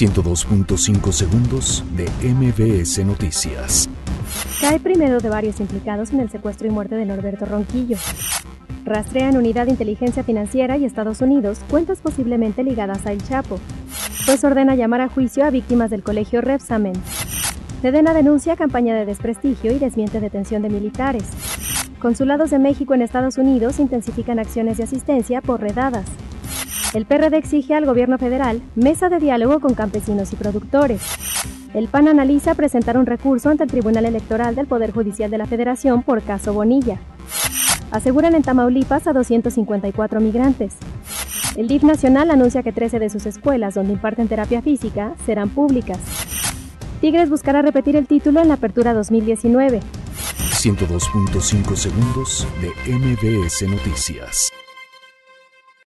102.5 segundos de MBS Noticias. Cae primero de varios implicados en el secuestro y muerte de Norberto Ronquillo. Rastrean Unidad de Inteligencia Financiera y Estados Unidos cuentas posiblemente ligadas a El Chapo. Pues ordena llamar a juicio a víctimas del colegio Repsamen. Sedena denuncia campaña de desprestigio y desmiente detención de militares. Consulados de México en Estados Unidos intensifican acciones de asistencia por redadas. El PRD exige al gobierno federal mesa de diálogo con campesinos y productores. El PAN analiza presentar un recurso ante el Tribunal Electoral del Poder Judicial de la Federación por caso Bonilla. Aseguran en Tamaulipas a 254 migrantes. El DIF nacional anuncia que 13 de sus escuelas donde imparten terapia física serán públicas. Tigres buscará repetir el título en la apertura 2019. 102.5 segundos de MBS Noticias.